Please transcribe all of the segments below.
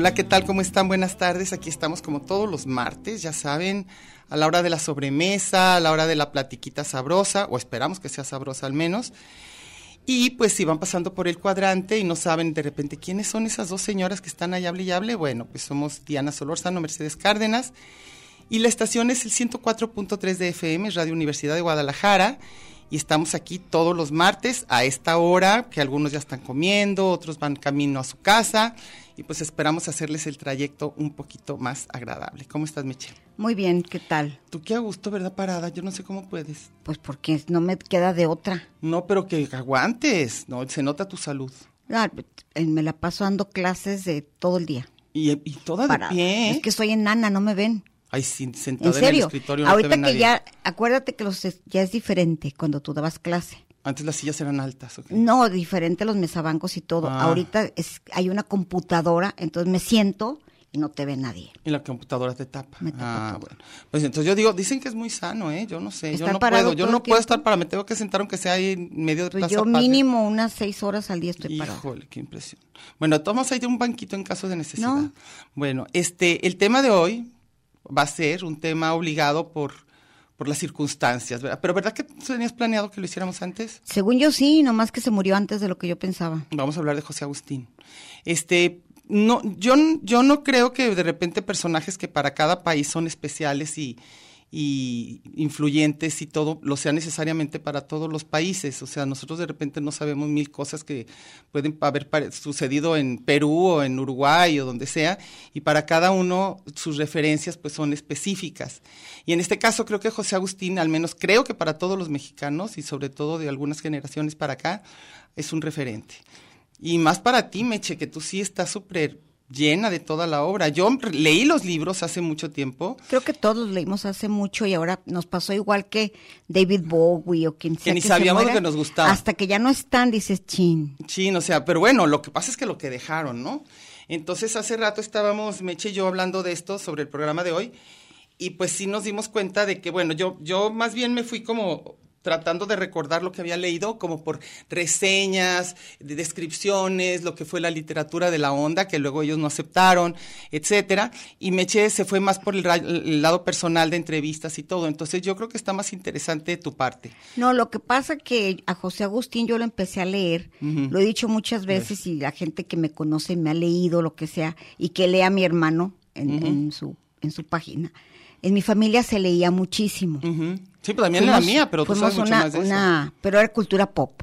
Hola, ¿qué tal? ¿Cómo están? Buenas tardes. Aquí estamos como todos los martes, ya saben, a la hora de la sobremesa, a la hora de la platiquita sabrosa, o esperamos que sea sabrosa al menos. Y pues si van pasando por el cuadrante y no saben de repente quiénes son esas dos señoras que están ahí hable y hable, bueno, pues somos Diana Solórzano, Mercedes Cárdenas. Y la estación es el 104.3 de FM, Radio Universidad de Guadalajara. Y estamos aquí todos los martes a esta hora, que algunos ya están comiendo, otros van camino a su casa. Y pues esperamos hacerles el trayecto un poquito más agradable. ¿Cómo estás, Michelle? Muy bien, ¿qué tal? Tú qué a gusto, ¿verdad, parada? Yo no sé cómo puedes. Pues porque no me queda de otra. No, pero que aguantes. No, se nota tu salud. Ah, eh, me la paso dando clases de todo el día. Y, y toda de pie. ¿eh? Es que soy enana, no me ven. Ay, sí, sentada En en, el serio. escritorio no te ve que nadie. ya, acuérdate que los ya es diferente cuando tú dabas clase. Antes las sillas eran altas, ¿ok? No, diferente los mesabancos y todo. Ah. Ahorita es, hay una computadora, entonces me siento y no te ve nadie. Y la computadora te tapa. Me tapa ah, todo. bueno. Pues entonces yo digo, dicen que es muy sano, ¿eh? Yo no sé, yo no puedo, yo no puedo estar para, me tengo que sentar aunque sea ahí en medio de Pues Plaza yo Patria. mínimo unas seis horas al día estoy parado. Híjole, qué impresión. Bueno, tomamos ahí de un banquito en caso de necesidad. No. Bueno, este, el tema de hoy va a ser un tema obligado por, por las circunstancias, ¿verdad? Pero ¿verdad que tenías planeado que lo hiciéramos antes? Según yo sí, nomás que se murió antes de lo que yo pensaba. Vamos a hablar de José Agustín. Este, no, yo, yo no creo que de repente personajes que para cada país son especiales y, y influyentes y todo, lo sea necesariamente para todos los países. O sea, nosotros de repente no sabemos mil cosas que pueden haber sucedido en Perú o en Uruguay o donde sea, y para cada uno sus referencias pues son específicas. Y en este caso creo que José Agustín, al menos creo que para todos los mexicanos y sobre todo de algunas generaciones para acá, es un referente. Y más para ti, Meche, que tú sí estás súper llena de toda la obra. Yo leí los libros hace mucho tiempo, Creo que todos los leímos hace mucho y ahora nos pasó igual que David Bowie o quien sea. ni se sabíamos lo muera, que nos gustaba. Hasta que ya no están, dices, chin. Sí, o sea, pero bueno, lo que pasa es que lo que dejaron, ¿no? Entonces hace rato estábamos, Meche y yo, hablando de esto sobre el programa de hoy, y pues sí nos dimos cuenta de que, bueno, yo, yo más bien me fui como tratando de recordar lo que había leído, como por reseñas, de descripciones, lo que fue la literatura de la onda, que luego ellos no aceptaron, etcétera. Y Meche se fue más por el, lado personal de entrevistas y todo. Entonces yo creo que está más interesante tu parte. No, lo que pasa que a José Agustín yo lo empecé a leer, lo he dicho muchas veces y la gente que me conoce me ha leído lo que sea y que lea a mi hermano en, en su en su página. En mi familia se leía muchísimo. Sí, pero también la Fuimos- mía, pero tú sabes mucho una, más de eso. una- pero era cultura pop.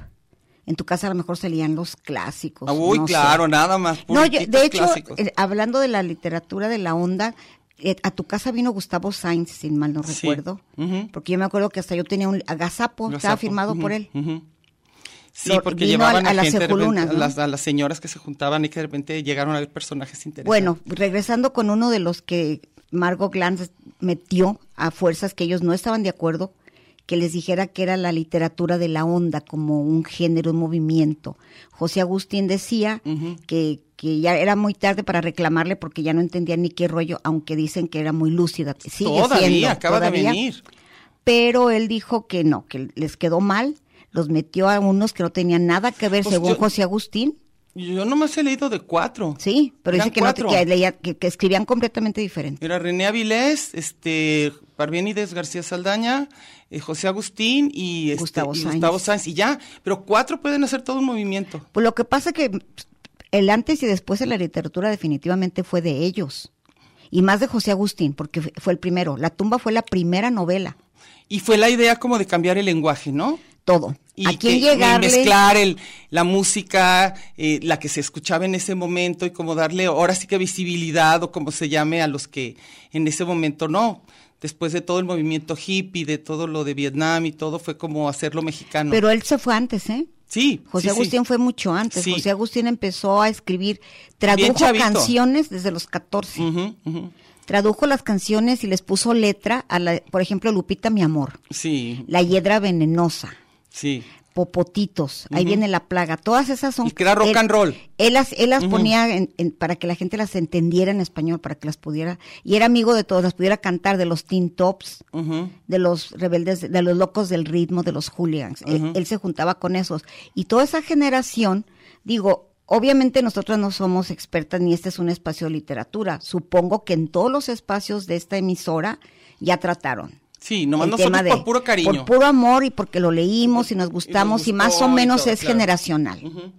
En tu casa a lo mejor se leían los clásicos. Ah, Uy, no sé. claro, nada más. No, yo- puritos de hecho, eh, hablando de la literatura de la onda, eh, a tu casa vino Gustavo Sainz, sin mal no Sí. recuerdo. Porque yo me acuerdo que hasta yo tenía un agazapo, estaba Gazapo, firmado ujú, por él. Sí, Lo- porque vino llevaban a- a, a las gente de repente, seculunas, a, ¿no? las, a las señoras que se juntaban y que de repente llegaron a ver personajes interesantes. Bueno, regresando con uno de los que Margot Glantz metió a fuerzas que ellos no estaban de acuerdo, que les dijera que era la literatura de la onda como un género, un movimiento. José Agustín decía que, que ya era muy tarde para reclamarle porque ya no entendía ni qué rollo, aunque dicen que era muy lúcida. Sigue todavía, siendo, acaba todavía. de venir. Pero él dijo que no, que les quedó mal, los metió a unos que no tenían nada que ver, Pues según yo- José Agustín. Yo nomás he leído de cuatro. Sí, pero Eran dice que, no, que, leía- que- que escribían completamente diferente. Era René Avilés, este, Parménides García Saldaña, eh, José Agustín y, este, Gustavo y Sáenz. Gustavo Sáenz. Y ya, pero cuatro pueden hacer todo un movimiento. Pues lo que pasa que el antes y después de la literatura definitivamente fue de ellos. Y más de José Agustín, porque fue el primero. La tumba fue la primera novela. Y fue la idea como de cambiar el lenguaje, ¿no? Todo. Y ¿A quién que- llegarle? mezclar el, la música, eh, la que se escuchaba en ese momento y como darle ahora sí que visibilidad o como se llame a los que en ese momento no. Después de todo el movimiento hippie, de todo lo de Vietnam y todo, fue como hacerlo mexicano. Pero él se fue antes, ¿eh? sí, José sí, sí. Agustín fue mucho antes. Sí. José Agustín empezó a escribir, tradujo canciones desde los 14. Ujú, ujú. Tradujo las canciones y les puso letra a la, por ejemplo, Lupita mi amor, Sí, La hiedra venenosa, sí. Popotitos, ahí viene la plaga, todas esas son... Y que era rock él- and roll. Él las, él las ponía en- en- para que la gente las entendiera en español, para que las pudiera... Y era amigo de todos, las pudiera cantar, de los Teen Tops, de los rebeldes, de los locos del ritmo, de los hooligans. él, él se juntaba con esos. Y toda esa generación, digo, obviamente nosotros no somos expertas ni este es un espacio de literatura. Supongo que en todos los espacios de esta emisora ya trataron. Sí, nomás nosotros de- por puro cariño. Por puro amor y porque lo leímos y nos gustamos y, más gustó o menos todo, es claro. generacional.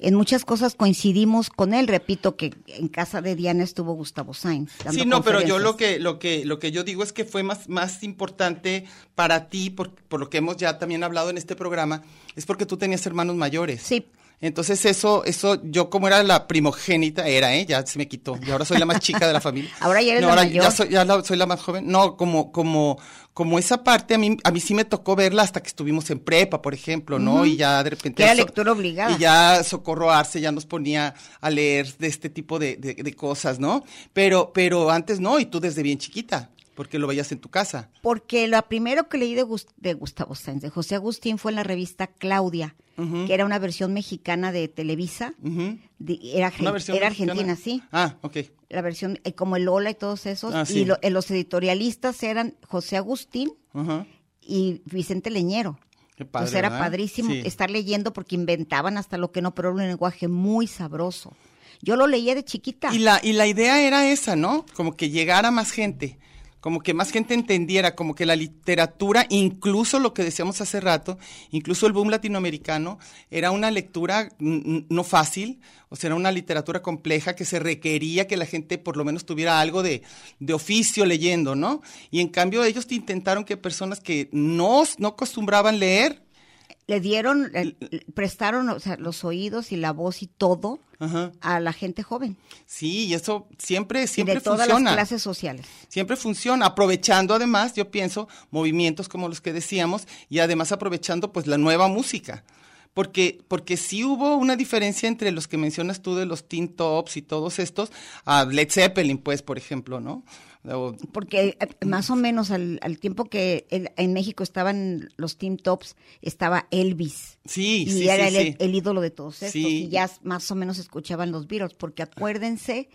En muchas cosas coincidimos con él. Repito que en casa de Diana estuvo Gustavo Sainz. dando Sí, no, pero yo lo que, lo que, lo que yo digo es que fue más, más importante para ti, por, por lo que hemos ya también hablado en este programa, es porque tú tenías hermanos mayores. Sí. Entonces eso, eso, yo como era la primogénita, era, ¿eh? Ya se me quitó. Y ahora soy la más chica de la familia. Ahora ya eres No, la ahora mayor. Ya soy, ya la- soy la más joven. No, como, como, como esa parte, a mí, a mí sí me tocó verla hasta que estuvimos en prepa, por ejemplo, ¿no? Y ya de repente. Era lectura obligada. Y ya Socorro Arce ya nos ponía a leer de este tipo de, de- de cosas, ¿no? Pero, pero antes no, y tú desde bien chiquita, porque lo veías en tu casa. Porque lo primero que leí de, Gus- de Gustavo Sáenz, de José Agustín, fue en la revista Claudia, que era una versión mexicana de Televisa. Ujú. De- era argentina, sí. Ah, ok. La versión, eh, como el Lola y todos esos. Ah, sí. Y lo- eh, los editorialistas eran José Agustín y Vicente Leñero. Qué padre, Entonces era ¿verdad? padrísimo Sí. estar leyendo porque inventaban hasta lo que no, pero era un lenguaje muy sabroso. Yo lo leía de chiquita. Y la, y la idea era esa, ¿no? Como que llegara más gente, como que más gente entendiera, como que la literatura, incluso lo que decíamos hace rato, incluso el boom latinoamericano, era una lectura no fácil, o sea, era una literatura compleja que se requería que la gente por lo menos tuviera algo de, de oficio leyendo, ¿no? Y en cambio ellos te intentaron que personas que no, no acostumbraban leer, Le dieron, prestaron o sea, los oídos y la voz y todo Ajá. a la gente joven. sí, y eso siempre, Y siempre de todas funciona. las clases sociales. Siempre funciona, aprovechando además, yo pienso, movimientos como los que decíamos y además aprovechando pues la nueva música. Porque, porque sí hubo una diferencia entre los que mencionas tú de los Teen Tops y todos estos, a Led Zeppelin, pues, por ejemplo, ¿no? Porque eh, más o menos al, al tiempo que el- en México estaban los Team Tops, estaba Elvis. sí, y sí, era sí, el, sí. el ídolo de todos estos. Sí. Y ya más o menos escuchaban los Beatles, porque acuérdense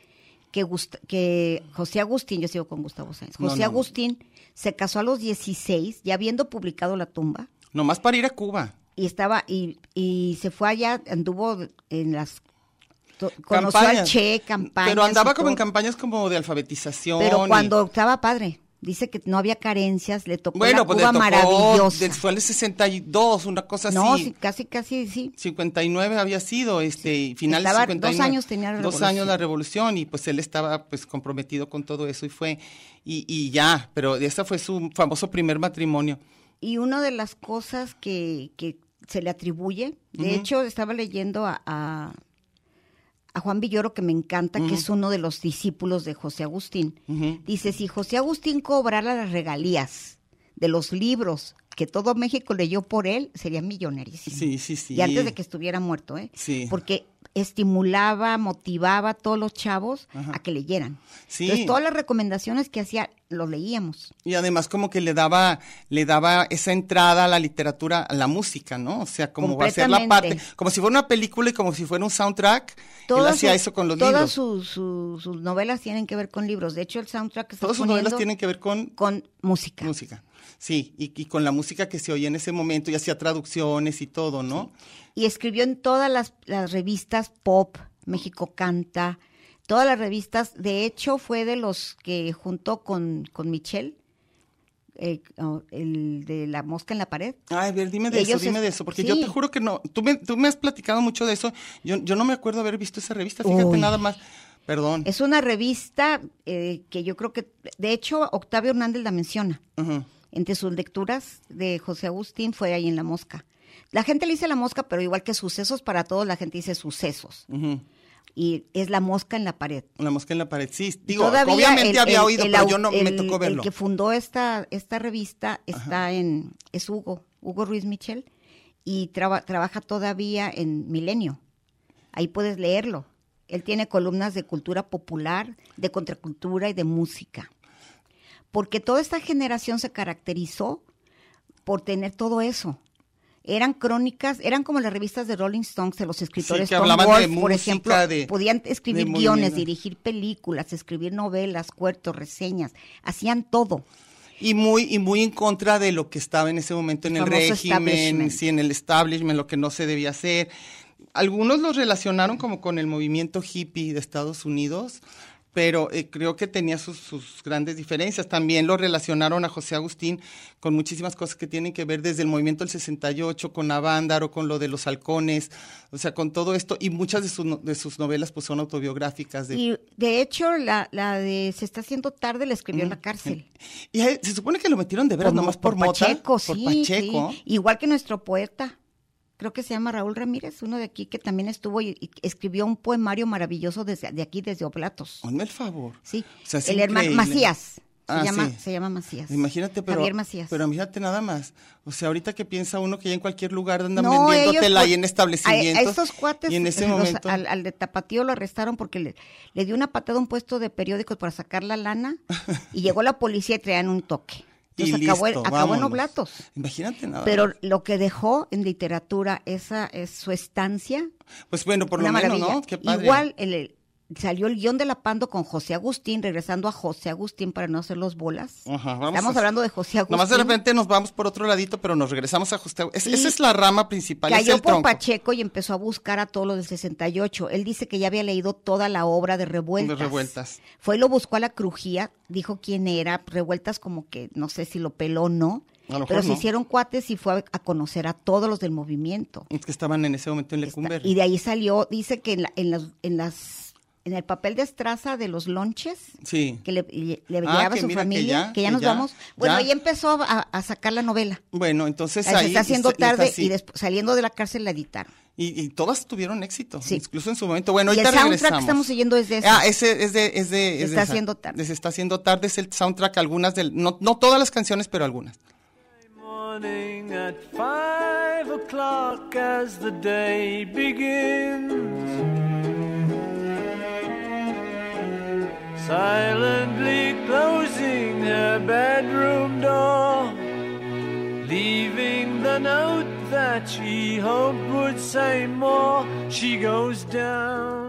que, Gust- que José Agustín, yo sigo con Gustavo Sáenz, José no. Agustín se casó a los 16, ya habiendo publicado La tumba, Nomás para ir a Cuba. y estaba, y, y se fue allá, anduvo en las, conoció al. Che, campañas. Pero andaba como en campañas como de alfabetización. Pero y- cuando estaba padre, dice que no había carencias, le tocó Bueno, la pues Cuba le tocó, maravillosa. fue en el 62, una cosa no, así. sí, casi, casi, sí. 59 había sido, este, y final Estaba- de dos 59. años tenía la Dos revolución. años la revolución y pues él estaba pues comprometido con todo eso y fue, y, y ya, pero ese fue su famoso primer matrimonio. Y una de las cosas que, que se le atribuye, de Ujú. hecho estaba leyendo a, a, a Juan Villoro, que me encanta, que es uno de los discípulos de José Agustín. Dice, si José Agustín cobrara las regalías de los libros que todo México leyó por él, sería millonarísimo. Sí, sí, sí. Y antes de que estuviera muerto, ¿eh? Sí. Porque estimulaba, motivaba a todos los chavos a que leyeran. Sí. Entonces, todas las recomendaciones que hacía, los leíamos. Y además como que le daba, le daba esa entrada a la literatura, a la música, ¿no? O sea, como va a ser la parte, como si fuera una película y como si fuera un soundtrack, él Todas hacía su- eso con los todas libros. sus- sus- sus novelas tienen que ver con libros. De hecho, el soundtrack que Todas sus novelas tienen que ver con con música. música. Sí, y, y con la música que se oía en ese momento y hacía traducciones y todo, ¿no? Y escribió en todas las, las revistas pop, México Canta, todas las revistas. De hecho, fue de los que junto con, con Michelle, eh, el de la mosca en la pared. Ay, a ver, dime de eso, dime es- de eso, porque sí. yo te juro que no, tú me, tú me has platicado mucho de eso, yo, yo no me acuerdo haber visto esa revista, fíjate Uy. nada más, perdón. Es una revista eh, que yo creo que, de hecho, Octavio Hernández la menciona. Ujú. Entre sus lecturas de José Agustín fue ahí en La Mosca. La gente le dice La Mosca, pero igual que sucesos para todos, la gente dice sucesos. Y es La Mosca en la pared. La mosca en la pared, sí, digo, Todavía obviamente el- había el- oído, el pero yo no me tocó verlo. El que fundó esta, esta revista está en, es Hugo, Hugo Ruiz Michel, y traba- trabaja todavía en Milenio. Ahí puedes leerlo. Él tiene columnas de cultura popular, de contracultura y de música. Porque toda esta generación se caracterizó por tener todo eso. Eran crónicas, eran como las revistas de Rolling Stones de los escritores que Tom de Wolfe, por música, ejemplo, de- podían escribir de guiones, dirigir películas, escribir novelas, cuentos, reseñas, hacían todo. Y muy, y muy en contra de lo que estaba en ese momento en el régimen, sí, en el establishment, lo que no se debía hacer. Algunos los relacionaron como con el movimiento hippie de Estados Unidos, pero eh, creo que tenía sus, sus grandes diferencias. También lo relacionaron a José Agustín con muchísimas cosas que tienen que ver desde el movimiento del 68, con Avándaro, con lo de los halcones, o sea, con todo esto. Y muchas de sus, de sus novelas pues son autobiográficas. De, Y de hecho, la, la de Se está haciendo tarde la escribió en la cárcel. y se supone que lo metieron de veras, Por- nomás por, mota, Pacheco, por sí, Pacheco. sí. Igual que nuestro poeta, creo que se llama Raúl Ramírez, uno de aquí que también estuvo y, y escribió un poemario maravilloso desde de aquí, desde Oblatos. Hazme el favor. Sí, O sea, es el hermano. Macías. Se, Ah, llama, sí. se llama Macías. Imagínate, pero, Javier Macías. pero imagínate nada más. O sea, ahorita que piensa uno que ya en cualquier lugar andan No, vendiéndotela ellos, ahí en pues, establecimientos. A, a estos cuates, Y en ese los- momento. al, al de Tapatío lo arrestaron porque le, le dio una patada a un puesto de periódicos para sacar la lana y llegó la policía y traían un toque. Y acabó, listo, acabó en. Oblatos. Imagínate nada. Pero más. lo que dejó en literatura, esa es su estancia, Pues bueno, por lo menos, maravilla. ¿no? Qué padre. Igual el- salió el guion de La Pando con José Agustín, regresando a José Agustín para no hacer los bolas. Ajá, vamos Estamos a- hablando de José Agustín. Nomás de repente nos vamos por otro ladito, pero nos regresamos a José. es- Sí. Esa es la rama principal. es Cayó el por tronco. Pacheco y empezó a buscar a todos los del 68. Él dice que ya había leído toda la obra de Revueltas. De Revueltas. Fue y lo buscó a la crujía, dijo quién era. Revueltas como que no sé si lo peló o no. Lo Pero se no. hicieron cuates y fue a, conocer a todos los del movimiento. Es que estaban en ese momento en Lecumberri. y de ahí salió, dice que en, la- en las, en las en el papel de estraza de los lonches Sí. que le, le- le Ah, llevaba que a su mira, que familia, ya, que ya que nos ya, vamos. Bueno, ya. ahí empezó a, a sacar la novela. Bueno, entonces se ahí. está haciendo está- está tarde así. y después, saliendo de la cárcel la editaron. Y, y todas tuvieron éxito, Sí. incluso en su momento. Bueno, Y el ahorita soundtrack que regresamos. estamos siguiendo es de ese. Ah, ese es de, es de, Se es está haciendo tarde. De Se está haciendo tarde es el soundtrack, algunas del, no, no todas las canciones, pero algunas. Morning at five o'clock as the day begins. Silently closing her bedroom door, leaving the note that she hoped would say more. She goes down.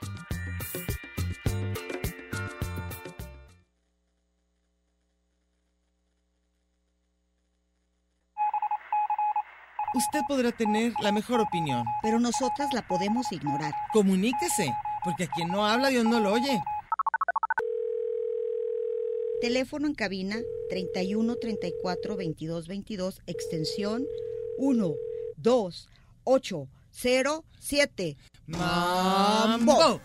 Usted podrá tener la mejor opinión. Pero nosotras la podemos ignorar. Comuníquese, porque a quien no habla Dios no lo oye. Teléfono en cabina 31 34 22 22, extensión 1 2 8 0 7. ¡Mambo! O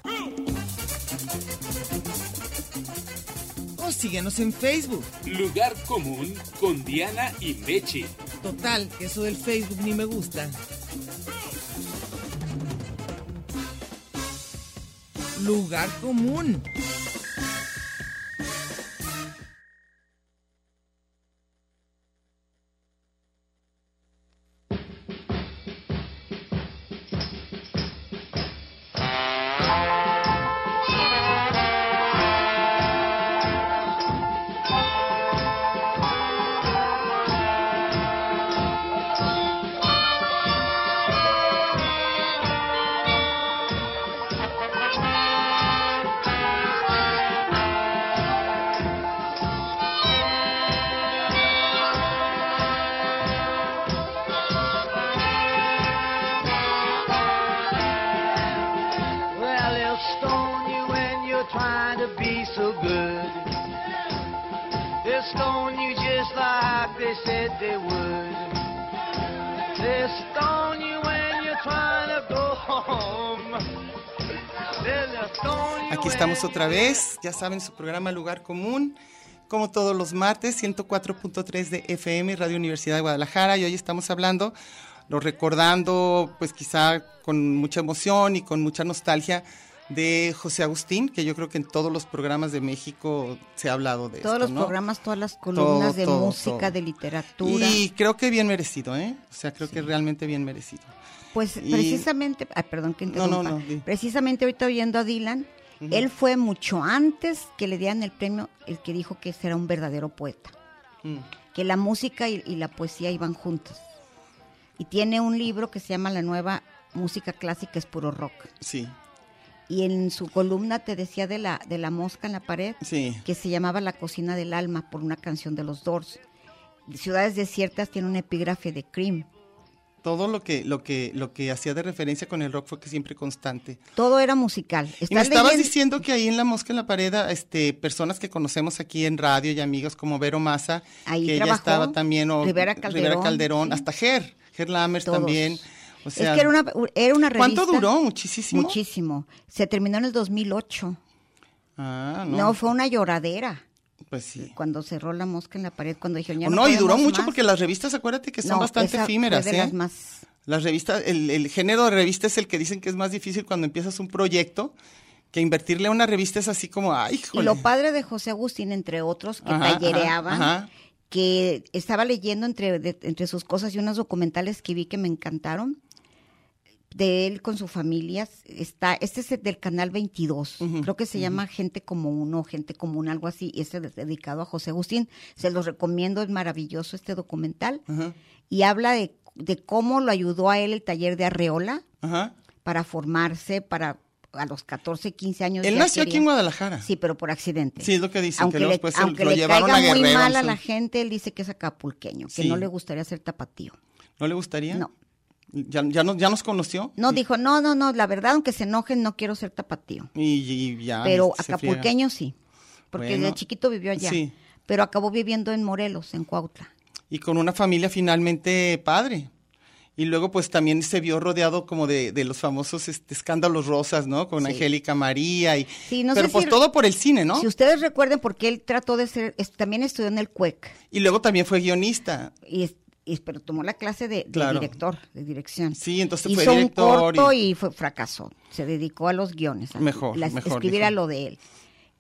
síguenos en Facebook. Lugar común con Diana y Mechi. Total, que eso del Facebook ni me gusta. Lugar común. Estamos otra vez, ya saben, su programa Lugar Común, como todos los martes, 104.3 de FM, Radio Universidad de Guadalajara, y hoy estamos hablando, lo recordando, pues quizá con mucha emoción y con mucha nostalgia, de José Agustín, que yo creo que en todos los programas de México se ha hablado de Todos esto, los ¿no? programas, todas las columnas de todo, música, todo. de literatura. Y creo que bien merecido, ¿eh? O sea, creo que realmente bien merecido. Pues Y- precisamente, ay, perdón que interrumpa. no, no. Precisamente ahorita oyendo a Dylan, él fue mucho antes que le dieran el premio, el que dijo que ese era un verdadero poeta, Mm. que la música y, y la poesía iban juntas. Y tiene un libro que se llama La nueva música clásica es puro rock. Sí, Y en su columna te decía de la de la mosca en la pared, sí. que se llamaba La cocina del alma por una canción de los Doors. Ciudades desiertas tiene un epígrafe de Cream. Todo lo que, lo que, lo que hacía de referencia con el rock fue que siempre constante. Todo era musical. Y me ¿Estás estabas leyendo? diciendo que ahí en la mosca en la pared, este, personas que conocemos aquí en radio y amigos como Vero Massa, Ahí que ella estaba también, o Rivera Calderón, Calderón, sí. hasta Ger, Ger Lammers Todos. también. O sea, es que era una, era una revista. ¿Cuánto duró? Muchísimo. Muchísimo. Se terminó en el 2008. Ah, No, no. fue una lloradera Pues sí. cuando cerró la mosca en la pared, cuando dijeron ya no, no, y duró mucho más. porque las revistas, acuérdate que son No, bastante efímeras, de ¿eh? las más... Las revistas, el, el género de revista es el que dicen que es más difícil cuando empiezas un proyecto, que invertirle a una revista es así como, ay, Y híjole. lo padre de José Agustín, entre otros, que Ajá, tallereaban, ajá, ajá. que estaba leyendo entre, de- entre sus cosas y unos documentales que vi que me encantaron, de él con su familia, está, este es el del canal 22, Ujú, creo que se llama Gente como uno, Gente común, algo así, y este es dedicado a José Agustín, se los recomiendo, es maravilloso este documental, y habla de, de cómo lo ayudó a él el taller de Arreola para formarse, para a los 14, 15 años. Él nació aquí en Guadalajara. Sí, pero por accidente. Sí, es lo que dicen, Aunque que luego le, después aunque lo le llevaron caiga a muy mal a la gente, él dice que es acapulqueño, que Sí. no le gustaría ser tapatío. ¿No le gustaría? No. ¿Ya, ya, nos, ¿Ya nos conoció? No, dijo, no, no, no, la verdad, aunque se enojen, no quiero ser tapatío. Y, y ya. pero acapulqueño sí, porque Bueno, de chiquito vivió allá. sí. Pero acabó viviendo en Morelos, en Cuautla. Y con una familia finalmente padre. Y luego pues también se vio rodeado como de, de los famosos este, escándalos rosas, ¿no? Con Sí. Angélica María y... Sí, no pero sé pues si- todo por el cine, ¿no? Si ustedes recuerden, porque él trató de ser, es- también estudió en el CUEC, Y luego también fue guionista. y, y- pero tomó la clase de, de Claro. director, de dirección. Sí, entonces Hizo fue un director corto y- y, fue fracasó. Se dedicó a los guiones, a Mejor, las- mejor, escribir dijo. a lo de él.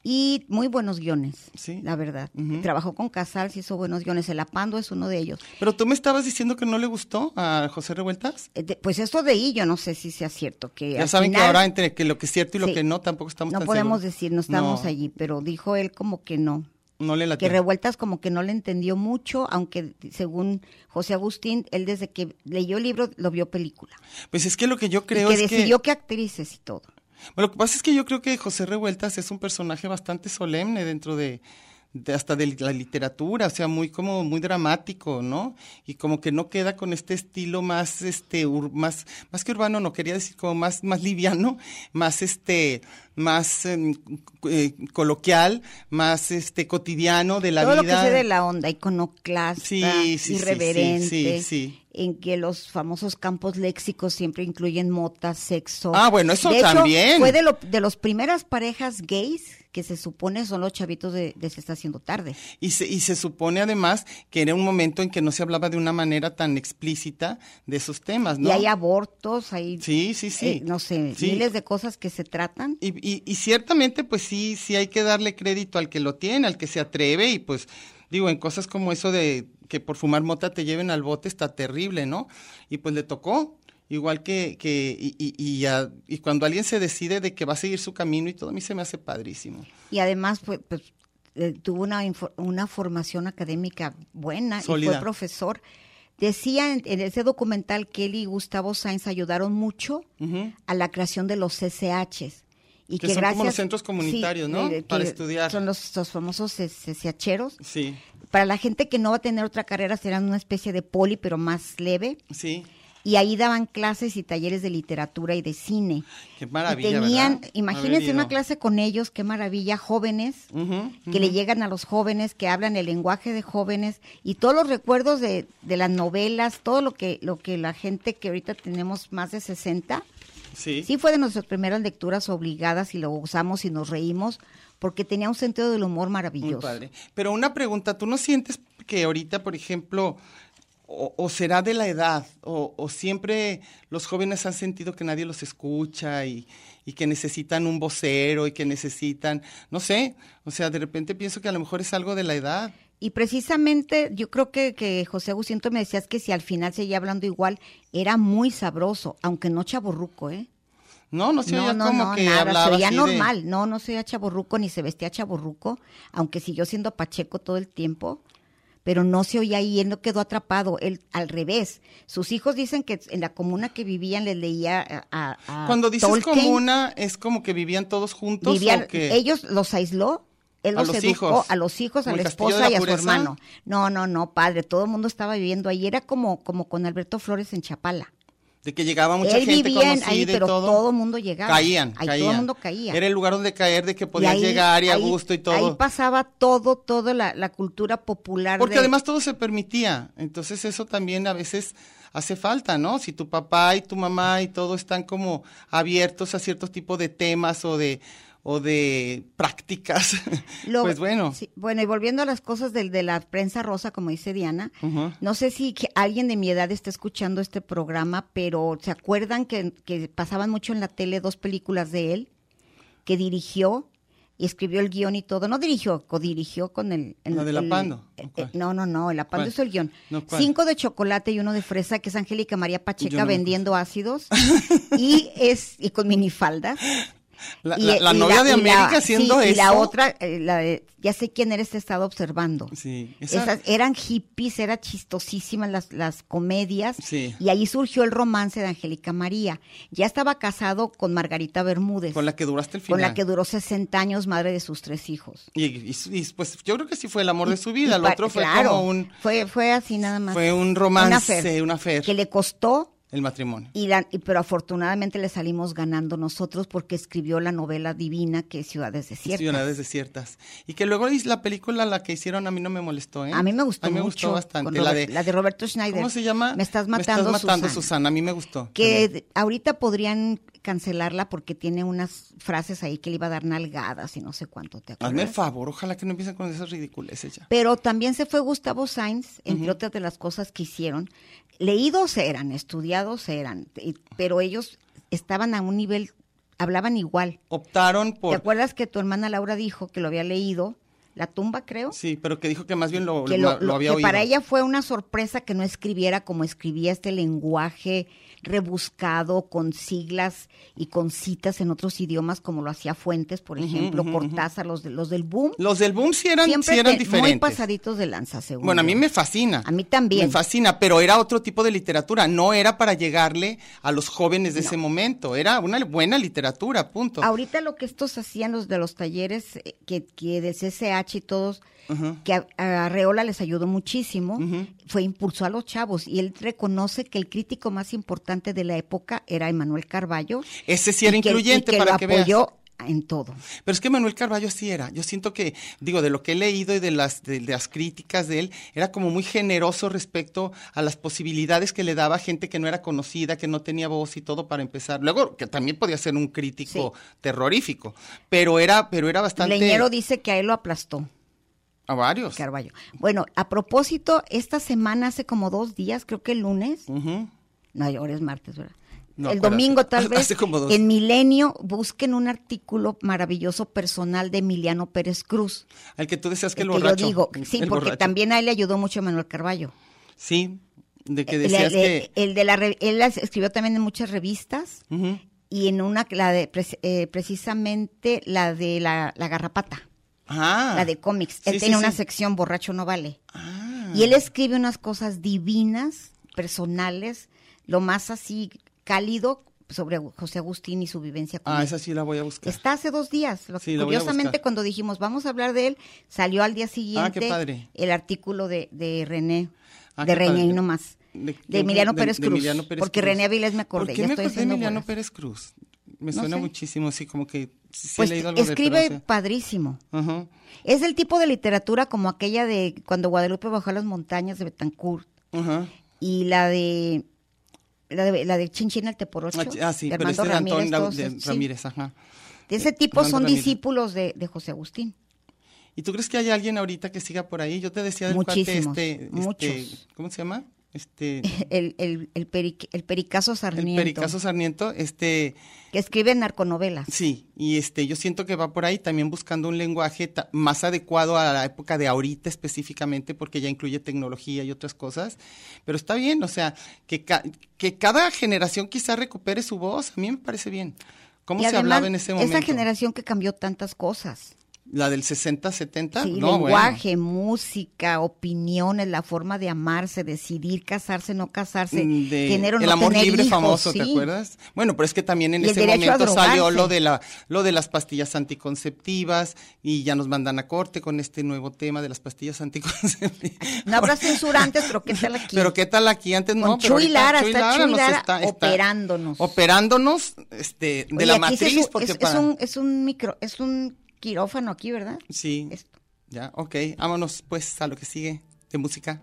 Y muy buenos guiones, Sí. la verdad. Trabajó con Casals, hizo buenos guiones. El Apando es uno de ellos. Pero tú me estabas diciendo que no le gustó a José Revueltas. Eh, de- pues esto de ahí yo no sé si sea cierto. Que Ya saben que ahora entre que lo que es cierto y lo Sí. que no, tampoco estamos No tan podemos seguros. decir, no estamos No, allí, pero dijo él como que no. No le Que. Revueltas como que no le entendió mucho, aunque según José Agustín, él desde que leyó el libro lo vio película. Pues es que lo que yo Y creo que es decidió que... que actrices y todo. Bueno, lo que pasa es que yo creo que José Revueltas es un personaje bastante solemne dentro de, de hasta de la literatura, o sea, muy como muy dramático, ¿no? Y como que no queda con este estilo más este ur- más más que urbano, no quería decir como más más liviano, más este más em, eh, coloquial, más este cotidiano de la todo vida. lo que de la onda, iconoclasta, Sí, irreverente, sí, en que los famosos campos léxicos siempre incluyen mota, sexo. Ah, bueno, eso de hecho, también. fue de, lo, de las primeras parejas gays que se supone son los chavitos de, de Se está haciendo tarde. Y se, y se supone además que era un momento en que no se hablaba de una manera tan explícita de esos temas, ¿no? Y hay abortos, hay, Sí, sí, sí. eh, no sé, Sí. miles de cosas que se tratan. Y, y, y ciertamente, pues sí, sí hay que darle crédito al que lo tiene, al que se atreve, y pues, digo, en cosas como eso de que por fumar mota te lleven al bote está terrible, ¿no? Y pues le tocó, igual que, que y, y, y, ya- y cuando alguien se decide de que va a seguir su camino y todo, a mí se me hace padrísimo. Y además, pues, pues, eh, tuvo una, una formación académica buena y fue profesor. Decía en, en ese documental que él y Gustavo Sainz ayudaron mucho a la creación de los CCHs. Y Que que, son como los centros comunitarios, ¿no? de- Para estudiar. Son los, los famosos CCHeros. Sí, Para la gente que no va a tener otra carrera, serán una especie de poli, pero más leve. sí. Y ahí daban clases y talleres de literatura y de cine. Qué maravilla, Y tenían, ¿verdad? imagínense una clase con ellos, qué maravilla, jóvenes, que le llegan a los jóvenes, que hablan el lenguaje de jóvenes y todos los recuerdos de, de las novelas, todo lo que, lo que la gente que ahorita tenemos más de 60, Sí. sí fue de nuestras primeras lecturas obligadas y lo usamos y nos reímos porque tenía un sentido del humor Muy maravilloso. padre. Pero una pregunta, ¿tú no sientes que ahorita, por ejemplo, o, o será de la edad, o, o siempre los jóvenes han sentido que nadie los escucha y, y que necesitan un vocero y que necesitan, no sé, o sea, de repente pienso que a lo mejor es algo de la edad. Y precisamente yo creo que, que José Agustín, tú me decías que si al final seguía hablando igual, era muy sabroso, aunque no chaborruco, ¿eh? No, no se no, oía no, como no, que nada, hablaba se así de- normal, no, no se veía chaborruco ni se vestía chaborruco, aunque siguió siendo pacheco todo el tiempo, pero no se oía ahí, él no quedó atrapado, él al revés. Sus hijos dicen que en la comuna que vivían les leía a, Cuando dices Tolkien, comuna, ¿es como que vivían todos juntos vivían, o que ellos los aisló, él A los, los educó hijos. a los hijos, a ¿Como la esposa la y a su hermano. No, no, no, padre, todo el mundo estaba viviendo ahí, era como, como con Alberto Flores en Chapala. De que llegaba mucha Él gente conocida ahí, y pero todo? todo mundo llegaba. Caían, Ahí caían. todo el mundo caía. Era el lugar donde caer, de que Y podías ahí- llegar y a gusto y todo. Ahí pasaba todo, toda la, la cultura popular. Porque de- además todo se permitía. Entonces eso también a veces hace falta, ¿no? Si tu papá y tu mamá y todo están como abiertos a ciertos tipos de temas o de o de prácticas, lo- pues bueno. sí, bueno, y volviendo a las cosas del, de la prensa rosa, como dice Diana, no sé si que alguien de mi edad está escuchando este programa, pero ¿se acuerdan que, que pasaban mucho en la tele dos películas de él? Que dirigió y escribió el guion y todo. No dirigió, codirigió con el... el- ¿La del el- Apando? ¿O eh, no, no, no, el Apando ¿Cuál? hizo el guion. No. Cinco de chocolate y uno de fresa, que es Angélica María Pacheca no vendiendo ácidos. y es y con minifalda. La, Y- la- la y novia de América haciendo sí, eso. Y la otra, la de, ya sé quién eres, te he estado observando. Sí, esa- Esas eran hippies, eran chistosísimas las, las comedias. Sí. Y ahí surgió el romance de Angélica María. Ya estaba casado con Margarita Bermúdez. con la que duraste el final. con la que duró 60 años, madre de sus tres hijos. y, y- y, pues yo creo que sí fue el amor de su vida. Lo otro fue claro, como un Fue, fue así nada más. fue un romance, Una affair. Que le costó el matrimonio. Y la- y- pero afortunadamente le salimos ganando nosotros porque escribió la novela divina que es Ciudades Desiertas. Ciudades desiertas. Y que luego la película, la que hicieron, a mí no me molestó, ¿eh? A mí me gustó A mí me mucho. gustó bastante. con La Robert- de, la de Roberto Schneider. ¿Cómo se llama? Me estás matando, Me estás matando, Susana. Susana. A mí me gustó. Que ahorita podrían cancelarla porque tiene unas frases ahí que le iba a dar nalgadas y no sé cuánto te acuerdas. Hazme el favor, ojalá que no empiecen con esas ridiculeces ya. Pero también se fue Gustavo Sainz, entre otras de las cosas que hicieron. Leídos eran, estudiados eran, pero ellos estaban a un nivel hablaban igual. Optaron ¿Te por... acuerdas que tu hermana Laura dijo que lo había leído? La tumba, creo. Sí, pero que dijo que más bien lo, que, lo- lo- había que oído. para ella fue una sorpresa que no escribiera como escribía este lenguaje rebuscado con siglas y con citas en otros idiomas como lo hacía Fuentes, por ejemplo, ujú, Cortázar, los, de, los del boom. Los del boom sí eran, siempre sí eran diferentes. muy pasaditos de lanza, según Bueno, a mí me fascina. A mí también. Me fascina, pero era otro tipo de literatura, no era para llegarle a los jóvenes de ese momento, era una buena literatura, punto. Ahorita lo que estos hacían los de los talleres eh, que, que del CCH y todos, que a, a Arreola les ayudó muchísimo, fue impulsó a los chavos y él reconoce que el crítico más importante de la época era Emanuel Carballo. Ese sí era y que- incluyente y que para lo que veas. En todo. Pero es que Manuel Carballo sí era. Yo siento que, digo, de lo que he leído y de las, de, de las críticas de él, era como muy generoso respecto a las posibilidades que le daba a gente que no era conocida, que no tenía voz y todo para empezar. Luego, que también podía ser un crítico terrorífico, pero era, pero era bastante. Leñero dice que a él lo aplastó, A varios. Carballo. Bueno, a propósito, esta semana, hace como dos días, creo que el lunes, no, ahora es martes, ¿verdad? No, el acuérdate. domingo tal vez, dos. en Milenio, busquen un artículo maravilloso personal de Emiliano Pérez Cruz. El que tú decías que el, el que borracho. yo digo, sí, porque borracho. también a él le ayudó mucho Manuel Carballo. Sí, de que El- decías el, que. el de la él escribió también en muchas revistas y en una la de eh, precisamente la de la, la garrapata, Ah. la de cómics. Él sí, tiene una sí. sección borracho no vale. Ah. Y él escribe unas cosas divinas, personales, lo más así cálido sobre José Agustín y su vivencia con Ah, él. esa sí la voy a buscar. Está hace dos días. Lo- Sí, curiosamente, cuando dijimos vamos a hablar de él, salió al día siguiente Ah, padre. el artículo de, de René, Ah, de René y no más. ¿De? Emiliano Pérez Cruz. Emiliano Pérez porque Cruz. René Avilés me acordé. ¿Por qué ya me estoy acordé de Emiliano. Pérez Cruz? Me No suena sé. muchísimo, sí, como que sí Pues he leído algo de él, pero escribe padrísimo. Ajá, Es el tipo de literatura como aquella de cuando Guadalupe bajó a las montañas de Betancourt ajá. y la de la de, la de Chinchín el Teporocho. Ah, sí, de pero este de Antón Ramírez, todos de sí. Ramírez, ajá. De ese tipo Armando son Ramírez. discípulos de, de José Agustín. ¿Y tú crees que hay alguien ahorita que siga por ahí? Yo te decía del cuate Muchísimos, este, este. ¿cómo se llama? Este, El, el, el, peric- el Pericazo el Sarmiento. Pericazo Sarmiento, este, que escribe narconovelas. Sí, y este, yo siento que va por ahí también buscando un lenguaje más adecuado a la época de ahorita específicamente, porque ya incluye tecnología y otras cosas. Pero está bien, o sea, que, ca- que cada generación quizá recupere su voz, a mí me parece bien. ¿Cómo Y se además, hablaba en ese momento? Esa generación que cambió tantas cosas. La del 60, 70, Sí, no, lenguaje, música, opiniones, la forma de amarse, decidir casarse, no casarse, Mm, de- no el amor tener libre hijos, famoso, ¿te acuerdas? Bueno, pero es que también en ese momento salió lo de la lo de las pastillas anticonceptivas y ya nos mandan a corte con este nuevo tema de las pastillas anticonceptivas. No habrá censura antes, pero ¿qué tal aquí? Pero qué tal aquí antes no, Con pero Chuy ahorita Lara, está Chuy Lara operándonos. operándonos este de Oye, la matriz es, porque es- un, es un micro, es un quirófano aquí, ¿verdad? sí, Esto. ya, ok, vámonos pues a lo que sigue de música.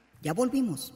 Ya volvimos.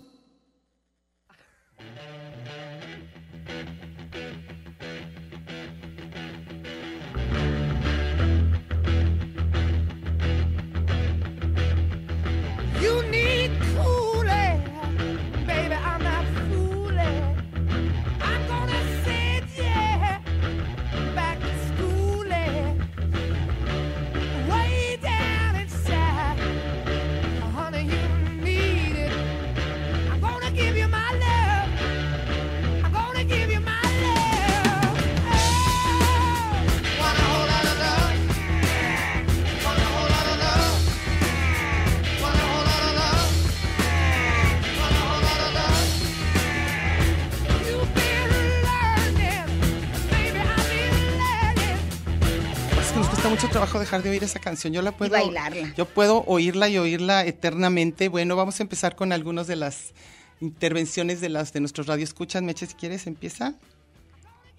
Dejar de oír esa canción. Yo la puedo bailarla. Yo puedo oírla y oírla eternamente. Bueno, vamos a empezar con algunas de las intervenciones de las de nuestros radioescuchas. Meche, si quieres, empieza.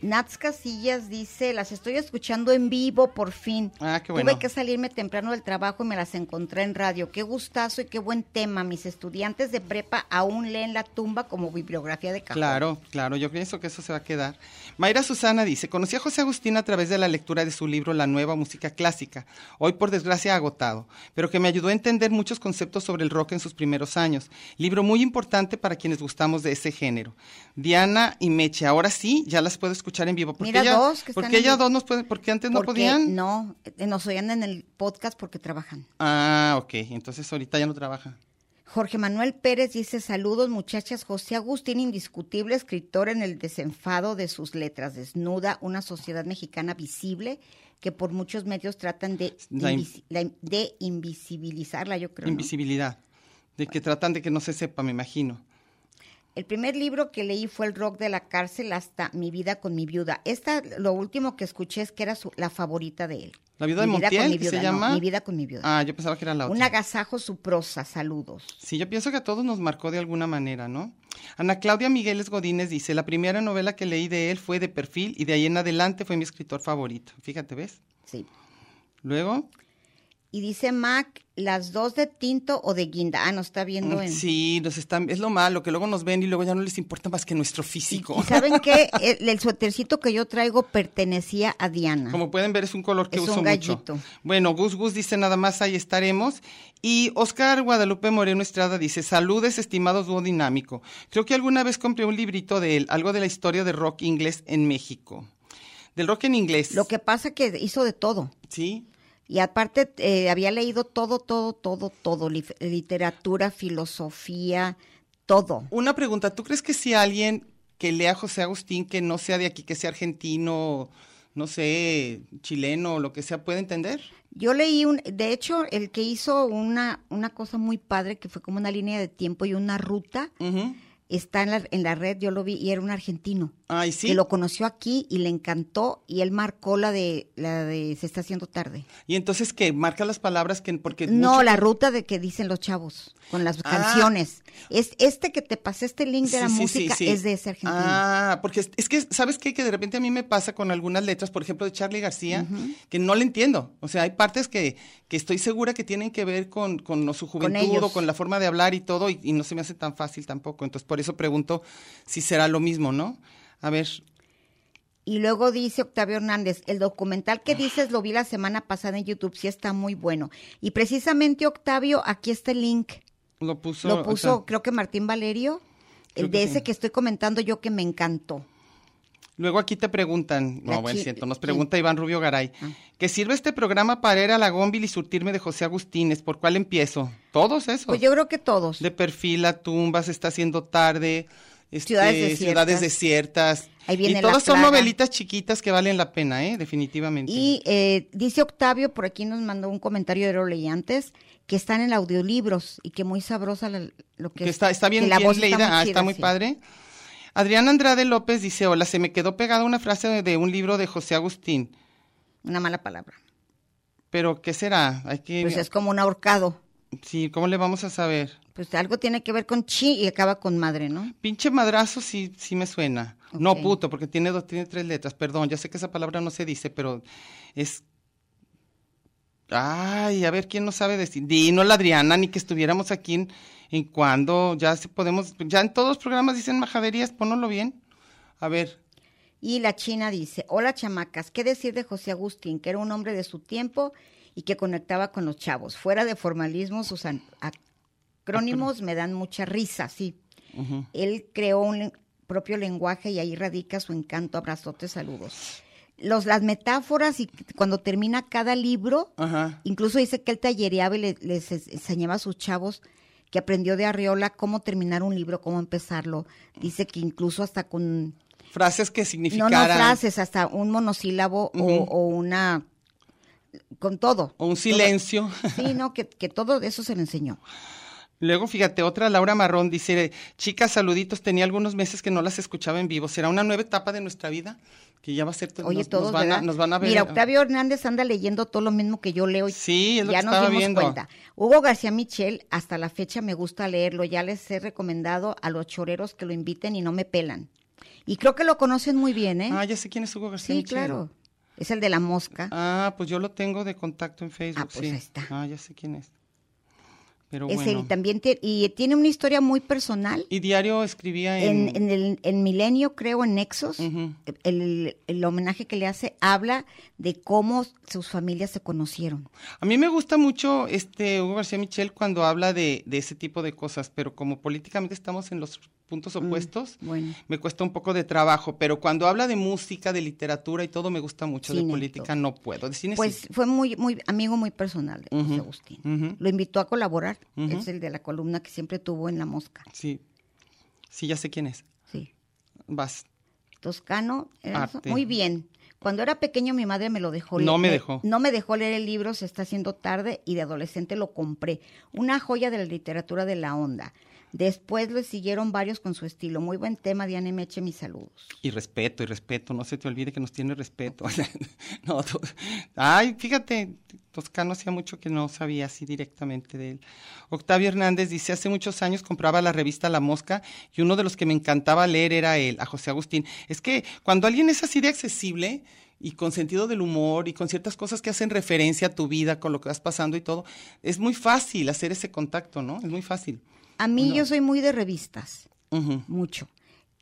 Nats Casillas dice, las estoy escuchando en vivo por fin. Ah, qué bueno. Tuve que salirme temprano del trabajo y me las encontré en radio. Qué gustazo y qué buen tema. Mis estudiantes de prepa aún leen La tumba como bibliografía de cajón. Claro, claro, yo pienso que eso se va a quedar. Mayra Susana dice, conocí a José Agustín a través de la lectura de su libro La Nueva Música Clásica, hoy por desgracia agotado, pero que me ayudó a entender muchos conceptos sobre el rock en sus primeros años. Libro muy importante para quienes gustamos de ese género. Diana y Meche, ahora sí, ya las puedo escuchar en vivo. ¿Por Mira, ya- dos que ¿Por están qué en ellas dos nos pueden, porque antes no Porque podían? No, eh, nos oían en el podcast porque trabajan. Ah, ok, entonces ahorita ya no trabaja. Jorge Manuel Pérez dice, saludos muchachas, José Agustín, indiscutible escritor en el desenfado de sus letras, desnuda una sociedad mexicana visible que por muchos medios tratan de, La in- invisi- la in- de invisibilizarla, yo creo. ¿no? Invisibilidad. De que tratan de que no se sepa, me imagino. El primer libro que leí fue El rock de la cárcel hasta Mi vida con mi viuda. Esta, lo último que escuché es que era su- la favorita de él. ¿La viuda de Mi vida con Montiel, mi se no, llama? mi vida con mi viuda. Ah, yo pensaba que era la otra. Un agasajo su prosa, saludos. Sí, yo pienso que a todos nos marcó de alguna manera, ¿no? Ana Claudia Migueles Godínez dice, la primera novela que leí de él fue de perfil y de ahí en adelante fue mi escritor favorito. Fíjate, ¿ves? Sí. Luego, Y dice Mac, las dos de tinto o de guinda. Ah, nos está viendo en... mm, sí, nos están, es lo malo, que luego nos ven y luego ya no les importa más que nuestro físico. y ¿saben qué? El, el suétercito que yo traigo pertenecía a Diana. Como pueden ver, es un color que Es uso un mucho. Bueno, Gus Gus dice nada más, ahí estaremos. Y Oscar Guadalupe Moreno Estrada dice, saludes, estimados dúo dinámico. Creo que alguna vez compré un librito de él, algo de la historia del rock inglés en México. Del rock en inglés. Lo que pasa que hizo de todo. Sí, Y aparte eh, había leído todo, todo, todo, todo. literatura, filosofía, todo. Una pregunta, ¿tú crees que si alguien que lea a José Agustín, que no sea de aquí, que sea argentino, no sé, chileno o lo que sea, puede entender? Yo leí un, de hecho, el que hizo una, una cosa muy padre, que fue como una línea de tiempo y una ruta. Está en la, en la red, yo lo vi, y era un argentino. Ay, sí. Que lo conoció aquí y le encantó, y él marcó la de, la de Se está haciendo tarde. Y entonces, ¿qué? Marca las palabras que, porque... No, mucho- la ruta de que dicen los chavos, con las Ah. canciones. Es este que te pasé, este link de la Sí, sí, sí, música, sí. es de ese argentino. Ah, porque es, es que, ¿sabes qué? Que de repente a mí me pasa con algunas letras, por ejemplo, de Charlie García, que no le entiendo. O sea, hay partes que, que estoy segura que tienen que ver con, con su juventud o con la forma de hablar y todo, y, y no se me hace tan fácil tampoco. Entonces, por eso pregunto si será lo mismo, ¿no? A ver, Y luego dice Octavio Hernández, el documental que dices lo vi la semana pasada en YouTube, sí está muy bueno. Y precisamente Octavio, aquí está el link. lo puso... Lo puso, creo que Martín Valerio, el que de sí. ese que estoy comentando yo que me encantó. Luego aquí te preguntan, no, La bueno, siento, nos pregunta Iván Rubio Garay, Ah. que sirve este programa para ir a la Gómbil y surtirme de José Agustínez, ¿por cuál empiezo? Todos esos. Pues yo creo que todos. de perfil a tumbas, está haciendo tarde, este, Ciudades desiertas. ciudades desiertas. Ahí viene y La todas son novelitas chiquitas que valen la pena, ¿eh? Definitivamente. Y eh, dice Octavio, por aquí nos mandó un comentario, yo lo leí antes, que están en audiolibros y que muy sabrosa la- lo que, que está, está bien, que la bien voz leída, muy ah, chida, está muy sí. padre. Adrián Andrade López dice, hola, se me quedó pegada una frase de, un libro de José Agustín, Una mala palabra. pero ¿qué será? Hay que, Pues es como un ahorcado. sí, ¿cómo le vamos a saber? Pues algo tiene que ver con chi y acaba con madre, ¿no? Pinche madrazo sí, sí me suena. No puto, porque tiene dos, tiene tres letras. Perdón, ya sé que esa palabra no se dice, pero es. Ay, a ver quién no sabe decir. Dino la Adriana, ni que estuviéramos aquí en, en cuando. Ya se podemos. Ya en todos los programas dicen majaderías, pónnoslo bien. A ver. Y la china dice, hola chamacas, ¿qué decir de José Agustín, que era un hombre de su tiempo y que conectaba con los chavos? Fuera de formalismo, sus acrónimos me dan mucha risa, sí. Él creó un propio lenguaje y ahí radica su encanto. Abrazotes, saludos. Los, las metáforas y cuando termina cada libro, Ajá. incluso dice que él tallereaba y le- les es- enseñaba a sus chavos que aprendió de Arriola cómo terminar un libro, cómo empezarlo. Dice que incluso hasta con Frases que no, significaran. no frases, hasta un monosílabo o- una. con todo. O un silencio. Todo. Sí, no, que, que todo eso se le enseñó. Luego, fíjate, otra Laura Marrón dice, chicas, saluditos, tenía algunos meses que no las escuchaba en vivo. ¿Será una nueva etapa de nuestra vida? Que ya va a ser... Oye, nos, todos, nos van, a, ¿verdad? nos van a ver... Mira, Octavio Hernández anda leyendo todo lo mismo que yo leo. y Sí, es lo ya que nos estaba dimos viendo. cuenta. Hugo García Michel, hasta la fecha me gusta leerlo. Ya les he recomendado a los choreros que lo inviten y no me pelan. Y creo que lo conocen muy bien, ¿eh? Ah, ya sé quién es Hugo García sí, Michel. claro. Es el de la mosca. Ah, pues yo lo tengo de contacto en Facebook, Ah, pues sí. ahí está. Ah, ya sé quién es. Pero es bueno. él también te- y tiene una historia muy personal. Y diario escribía en... En, en el en Milenio, creo, en Nexos, el, el homenaje que le hace habla de cómo sus familias se conocieron. A mí me gusta mucho este Hugo García Michel cuando habla de, de ese tipo de cosas, pero como políticamente estamos en los puntos opuestos, Mm, bueno. me cuesta un poco de trabajo, pero cuando habla de música, de literatura y todo, me gusta mucho. Cine de política todo. no puedo. De cine Pues sí. fue muy, muy amigo muy personal de José Agustín. Lo invitó a colaborar. Es el de la columna que siempre tuvo en La Mosca. Sí. Sí, ya sé quién es. Sí. Vas. Toscano. eso. Muy bien. Cuando era pequeño mi madre me lo dejó No leer. me dejó. No me dejó leer el libro, se está haciendo tarde y de adolescente lo compré. Una joya de la literatura de la onda. Después le siguieron varios con su estilo. Muy buen tema, Diana Meche, mis saludos. Y respeto, y respeto, no se te olvide que nos tiene respeto. no, Ay, fíjate, Toscano hacía mucho que no sabía así directamente de él. Octavio Hernández dice, hace muchos años compraba la revista La Mosca y uno de los que me encantaba leer era él, a José Agustín. Es que cuando alguien es así de accesible y con sentido del humor y con ciertas cosas que hacen referencia a tu vida, con lo que vas pasando y todo, es muy fácil hacer ese contacto, ¿no? Es muy fácil. A mí No. yo soy muy de revistas. Mucho.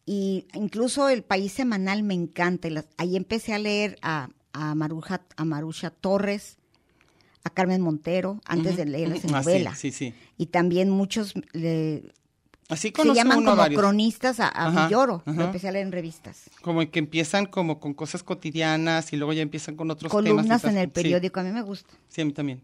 Y incluso el País Semanal me encanta. ahí empecé a leer a, a, Maruja, a Marusha Torres, a Carmen Montero, antes de leerlas en. Ah, sí, novela. sí, sí. Y también muchos le- Así se llaman uno como varios. cronistas a, a Ajá, Villoro. Lo empecé a leer en revistas. Como que empiezan como con cosas cotidianas y luego ya empiezan con otros temas. y Columnas en el Sí, periódico, a mí me gusta. Sí, a mí también.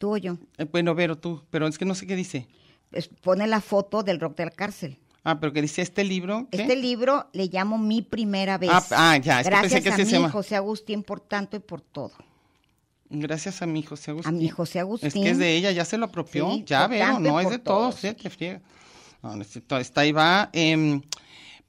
Tú o yo. Eh, bueno, Vero, tú, pero es que no sé qué dice. Es- pone la foto del rock de la cárcel. Ah, pero que dice este libro. ¿qué? Este libro le llamo Mi Primera Vez. Ah, ah, ya, es que Gracias pensé que a se mí, llama. José Agustín, por tanto y por todo. Gracias a mi José Agustín. A mi José Es Agustín. que es de ella, ya se lo apropió. Sí, ya, Vero, tanto y no es de todos, todos. ¿eh? Te friega. No, es está ahí va. em,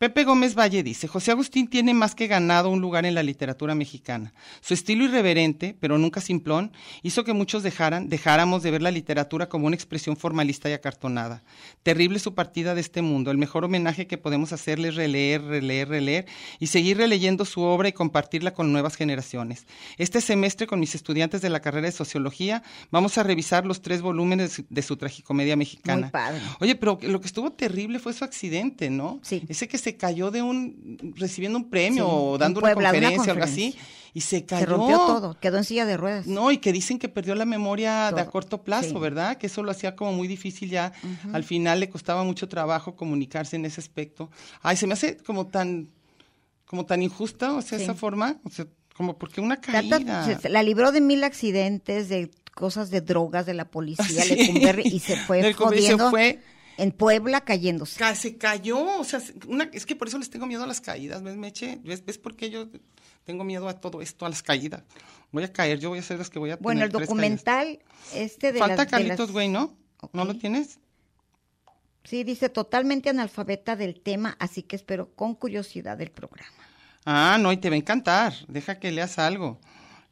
Pepe Gómez Valle dice, José Agustín tiene más que ganado un lugar en la literatura mexicana. Su estilo irreverente, pero nunca simplón, hizo que muchos dejaran, dejáramos de ver la literatura como una expresión formalista y acartonada. Terrible su partida de este mundo. El mejor homenaje que podemos hacerle es releer, releer, releer y seguir releyendo su obra y compartirla con nuevas generaciones. Este semestre con mis estudiantes de la carrera de Sociología vamos a revisar los tres volúmenes de su, de su tragicomedia mexicana. Muy padre. Oye, pero lo que estuvo terrible fue su accidente, ¿no? Sí. Ese que se cayó de un, recibiendo un premio Sí, o dando una una conferencia o algo así, y se cayó. Se rompió todo, quedó en silla de ruedas. No, y que dicen que perdió la memoria de a corto plazo, sí. ¿verdad? Que eso lo hacía como muy difícil ya. Al final le costaba mucho trabajo comunicarse en ese aspecto. Ay, se me hace como tan, como tan injusta, o sea, Sí. esa forma, o sea, como porque una caída. la libró de mil accidentes, de cosas de drogas de la policía, Sí. Lecumberri, y se fue Lecumberri se jodiendo fue. En Puebla cayéndose. Ca- se cayó, o sea, una, es que por eso les tengo miedo a las caídas, ¿ves, Meche? ¿Ves, ¿Ves por qué yo tengo miedo a todo esto, a las caídas? Voy a caer, yo voy a ser las que voy a Bueno, tener el documental este de. Falta las, Carlitos las- Güey, ¿no? ¿No lo tienes? Sí, dice totalmente analfabeta del tema, así que espero con curiosidad el programa. Ah, no, y te va a encantar. Deja que leas algo.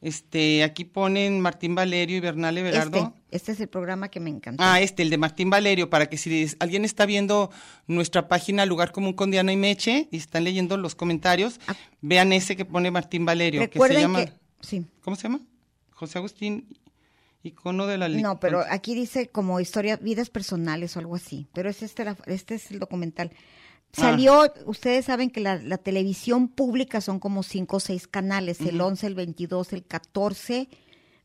Este, aquí ponen Martín Valerio y Bernal Everardo. Este, este es el programa que me encantó. Ah, este, el de Martín Valerio, para que si alguien está viendo nuestra página Lugar Común con Diana y Meche y están leyendo los comentarios, Ah. vean ese que pone Martín Valerio, que se Recuerden llama, que, sí, ¿cómo se llama? José Agustín, icono de la li- no, pero aquí dice como historia, vidas personales o algo así, pero es este, este es el documental. Ah. Salió, ustedes saben que la, la televisión pública son como cinco o seis canales, el 11, el 22, el 14,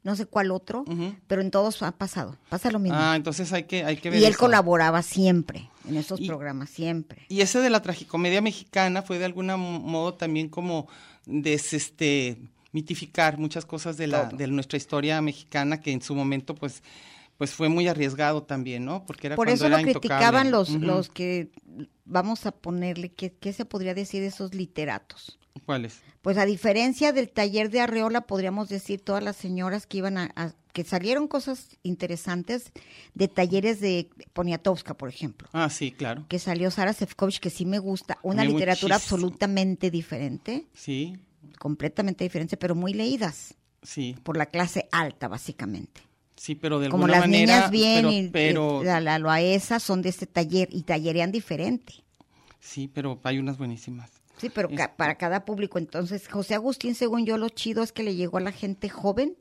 no sé cuál otro, pero en todos ha pasado, pasa lo mismo. Ah, entonces hay que, hay que ver y él eso. colaboraba siempre en esos Y- programas, siempre. Y ese de la tragicomedia mexicana fue de algún modo también como des, este mitificar muchas cosas de la Todo. de nuestra historia mexicana que en su momento pues pues fue muy arriesgado también, ¿no? Porque era Por cuando eso lo criticaban los, los que, vamos a ponerle, ¿qué, ¿qué se podría decir de esos literatos? ¿Cuáles? Pues a diferencia del taller de Arreola, podríamos decir todas las señoras que iban a, a que salieron cosas interesantes de talleres de Poniatowska, por ejemplo. Ah, sí, claro. Que salió Sara Sefcovic, que sí me gusta. Una literatura muchísimo. absolutamente diferente, Sí, completamente diferente, pero muy leídas sí, por la clase alta, básicamente. Sí, pero de Como alguna las manera. niñas bien pero, y pero- la, la Loaesa son de este taller y tallerean diferente. sí, pero hay unas buenísimas. Sí, pero ca- Este- para cada público. Entonces, José Agustín, según yo, lo chido es que le llegó a la gente joven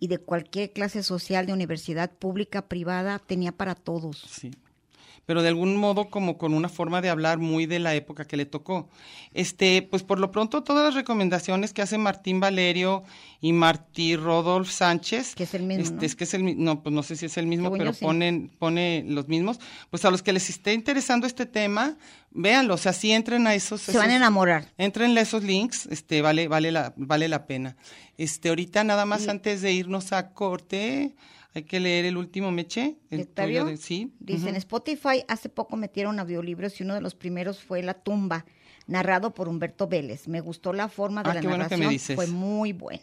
y de cualquier clase social, de universidad pública, privada, tenía para todos. Sí. Pero de algún modo como con una forma de hablar muy de la época que le tocó. Este, pues por lo pronto todas las recomendaciones que hace Martín Valerio y Martí Rodolf Sánchez. Que es el mismo, Este, ¿no? Es que es el no, pues no sé si es el mismo, pero sí. ponen, pone los mismos. Pues a los que les esté interesando este tema, véanlo, o sea, sí entren a esos. Se van a enamorar. Entren a esos links, este, vale, vale la, vale la pena. Este, ahorita nada más Y- antes de irnos a corte, hay que leer el último meche. El Octavio, tuyo de- sí. Dice, en. Spotify hace poco metieron audiolibros y uno de los primeros fue La tumba, narrado por Humberto Vélez. Me gustó la forma de Ah, la qué bueno que me narración, dices. fue muy buena.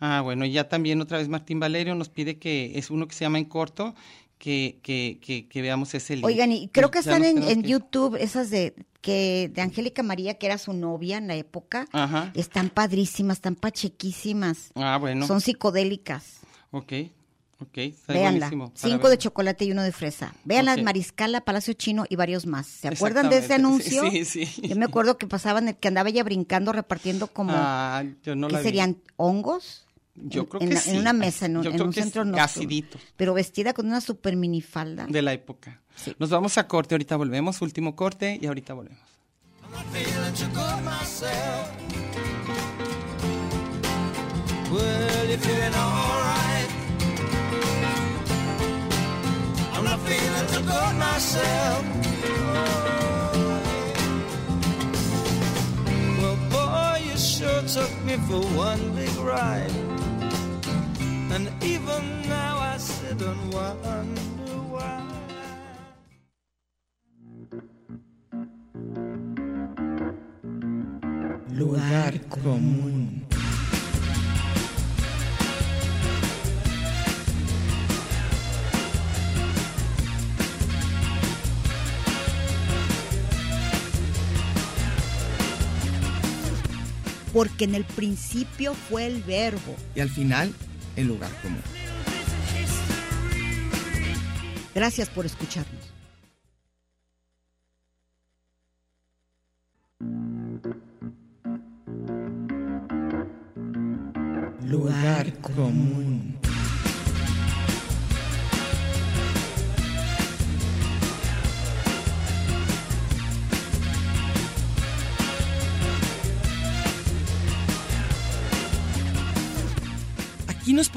Ah, bueno, y ya también otra vez Martín Valerio nos pide que es uno que se llama En Corto, que, que, que, que veamos ese link. Oigan, y creo que están en. YouTube esas de que de Angélica María, que era su novia en la época. Ajá. Están padrísimas, están pachequísimas. Ah, bueno. Son psicodélicas. Ok, ok. Está Véanla. buenísimo para Cinco de chocolate y uno de fresa. Vean Ok. las Mariscala, Palacio Chino y varios más. ¿Se acuerdan de ese anuncio? Sí, sí. Yo me acuerdo que pasaban, el que andaba ella brincando, repartiendo como, Ah, yo no ¿qué la vi. serían? ¿Hongos? Yo En- creo en, que la- sí. En una mesa, en un, Yo en creo un que es centro nocturno. Casidito Pero vestida con una super minifalda. de la época. Sí. Nos vamos a corte, ahorita volvemos, último corte y ahorita volvemos. Feeling too good myself. Well, boy, you sure took me for one big ride. And even now I sit and wonder why. Lugar común. Porque en el principio fue el verbo. Y al final, el lugar común. Gracias por escucharnos.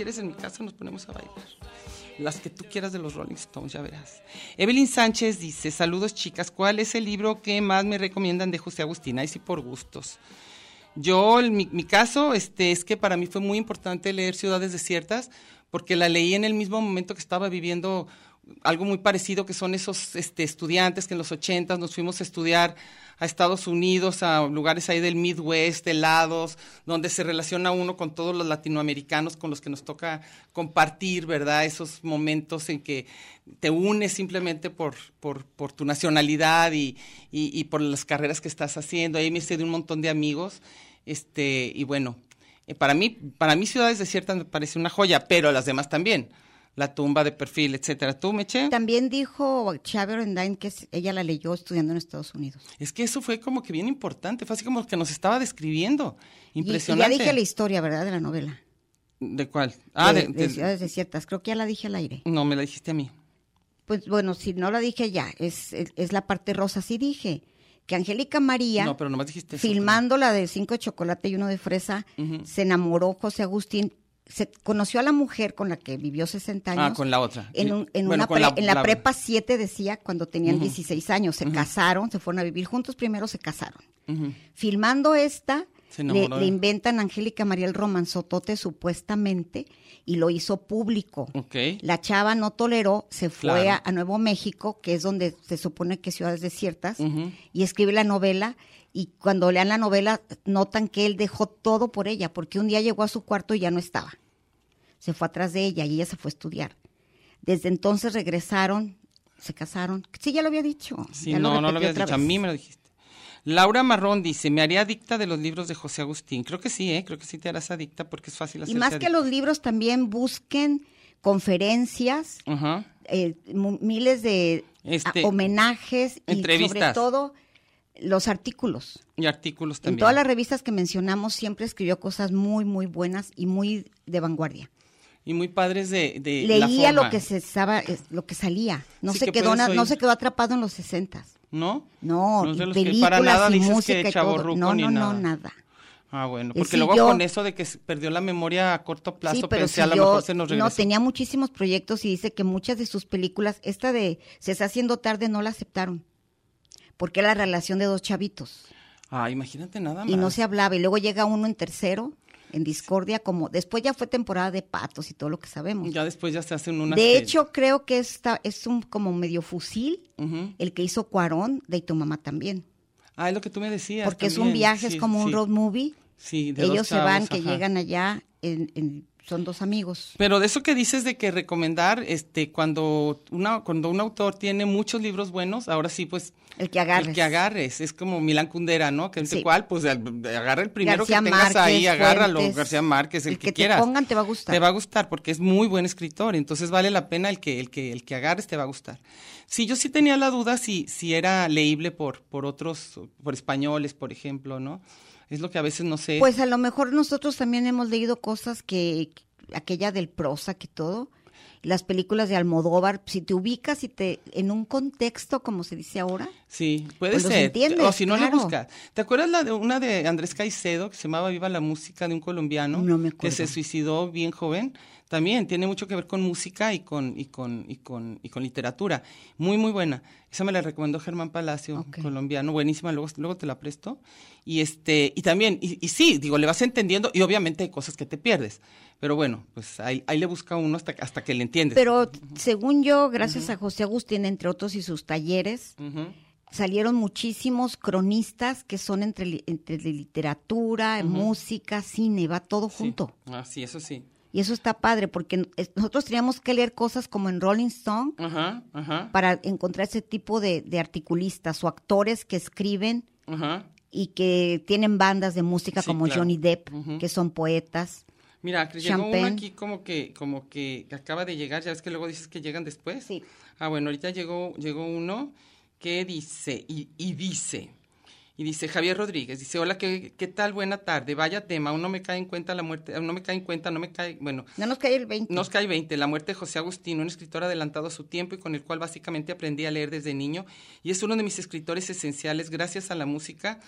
Quieres en mi casa nos ponemos a bailar. Las que tú quieras de los Rolling Stones, ya verás. Evelyn Sánchez dice, saludos chicas, ¿cuál es el libro que más me recomiendan de José Agustín? Ahí sí por gustos. Yo, mi caso, este, es que para mí fue muy importante leer Ciudades Desiertas, porque la leí en el mismo momento que estaba viviendo algo muy parecido que son esos este, estudiantes que en los ochentas nos fuimos a estudiar a Estados Unidos, a lugares ahí del Midwest, helados, donde se relaciona uno con todos los latinoamericanos con los que nos toca compartir, ¿verdad? Esos momentos en que te unes simplemente por, por, por tu nacionalidad y, por las carreras que estás haciendo. Ahí me hice de un montón de amigos, este, y bueno, eh, para mí, para mí Ciudades Desiertas me parece una joya, pero las demás también. La tumba de perfil, etcétera. ¿Tú, Meche? También dijo Xavier Rendine que ella la leyó estudiando en Estados Unidos. Es que eso fue como que bien importante, fue así como que nos estaba describiendo. Impresionante. Y, ya dije la historia, ¿verdad? De la novela. ¿De cuál? Ah, de, de, de de- Ciudades Desiertas. Creo que ya la dije al aire. No, me la dijiste a mí. Pues bueno, si no la dije ya, es, es, es la parte rosa. Sí dije que Angélica María, No, pero nomás dijiste eso, filmando la de cinco de chocolate y uno de fresa, se enamoró José Agustín, se conoció a la mujer con la que vivió 60 años. Ah, con la otra. En, un- en Bueno, una pre- la- en la, la- prepa 7 decía, cuando tenían Ujú. 16 años, se casaron, se fueron a vivir juntos, primero se casaron. Filmando esta, le, inventan a Angélica María el romanzotote supuestamente y lo hizo público. La chava no toleró, se fue Claro. a, a Nuevo México, que es donde se supone que es ciudades desiertas, y escribe la novela. Y cuando lean la novela, notan que él dejó todo por ella, porque un día llegó a su cuarto y ya no estaba. Se fue atrás de ella y ella se fue a estudiar. Desde entonces regresaron, se casaron. Sí, ya lo había dicho. Sí, ya no, no lo habías otra dicho. A mí me lo dijiste. Laura Marrón dice, me haría adicta de los libros de José Agustín. Creo que sí, ¿eh? Creo que sí te harás adicta porque es fácil Y hacerse más que adicta. los libros, también busquen conferencias, eh, mu- miles de Este, homenajes y sobre entrevistas. todo los artículos. Y artículos En también. todas las revistas que mencionamos siempre escribió cosas muy, muy buenas y muy de vanguardia. Y muy padres de, de la Leía lo que se estaba, es- lo que salía. No Sí, se que quedó, na- no se quedó atrapado en los sesentas. ¿No? No, No y películas para nada y dices música No, ni no, nada. no, nada. Ah, bueno, porque luego yo- con eso de que perdió la memoria a corto plazo, sí, pero pensé si a lo yo mejor se nos no regresó. tenía muchísimos proyectos y dice que muchas de sus películas, esta de Se está haciendo tarde, no la aceptaron. Porque era la relación de dos chavitos. Ah, imagínate nada más. y no se hablaba. Y luego llega uno en tercero, en discordia, como después ya fue temporada de patos y todo lo que sabemos. Ya después ya se hacen unas... de hecho, creo que esta es un como medio fusil, el que hizo Cuarón, de Y tu mamá también. Ah, es lo que tú me decías. Porque es un viaje, es Sí, como un road movie. Sí, de Ellos se van, que ajá. llegan allá, en- en- son dos amigos. Pero de eso que dices de que recomendar, este, cuando una, cuando un autor tiene muchos libros buenos, ahora sí, pues El que agarres. el que agarres, es como Milán Kundera, ¿no? Que Sí. cuál, pues agarra el primero García que tengas Márquez, ahí, agárralo, Fuentes. García Márquez, el, El que, que te quieras. pongan te va a gustar. Te va a gustar porque es muy buen escritor, entonces vale la pena el que el que el que agarres te va a gustar. Sí, yo sí tenía la duda si si era leíble por por otros por españoles, por ejemplo, ¿no? Es lo que a veces no sé. Pues a lo mejor nosotros también hemos leído cosas que, aquella del prosa, que todo, las películas de Almodóvar, si te ubicas y te, en un contexto, como se dice ahora, Sí, puede Pues ser. entiendes, o si no le claro. buscas. ¿Te acuerdas la de una de Andrés Caicedo que se llamaba Viva la música de un colombiano No me que se acuerdo. suicidó bien joven? También tiene mucho que ver con música y con y con y con y con literatura. Muy muy buena. Esa me la recomendó Germán Palacio, colombiano, buenísima, luego luego te la presto. Y este y también y, y sí, digo, le vas entendiendo y obviamente hay cosas que te pierdes. Pero bueno, pues ahí, ahí le busca uno hasta hasta que le entiendes. pero según yo, gracias a José Agustín, entre otros, y sus talleres, salieron muchísimos cronistas que son entre, entre literatura, música, cine, va todo Sí. junto. Ah, sí, eso sí. Y eso está padre, porque nosotros teníamos que leer cosas como en Rolling Stone Ajá, ajá. para encontrar ese tipo de, de articulistas o actores que escriben y que tienen bandas de música Sí, como claro. Johnny Depp, que son poetas. Mira, que llegó uno aquí como que, como que acaba de llegar, ya ves que luego dices que llegan después. Sí. Ah, bueno, ahorita llegó, llegó uno que dice, y, y dice, y dice Javier Rodríguez, dice, hola, ¿qué, qué tal? Buena tarde, vaya tema, aún no me cae en cuenta la muerte, aún no me cae en cuenta, no me cae, bueno, No nos cae el 20. nos cae 20, la muerte de José Agustín, un escritor adelantado a su tiempo y con el cual básicamente aprendí a leer desde niño y es uno de mis escritores esenciales gracias a la música.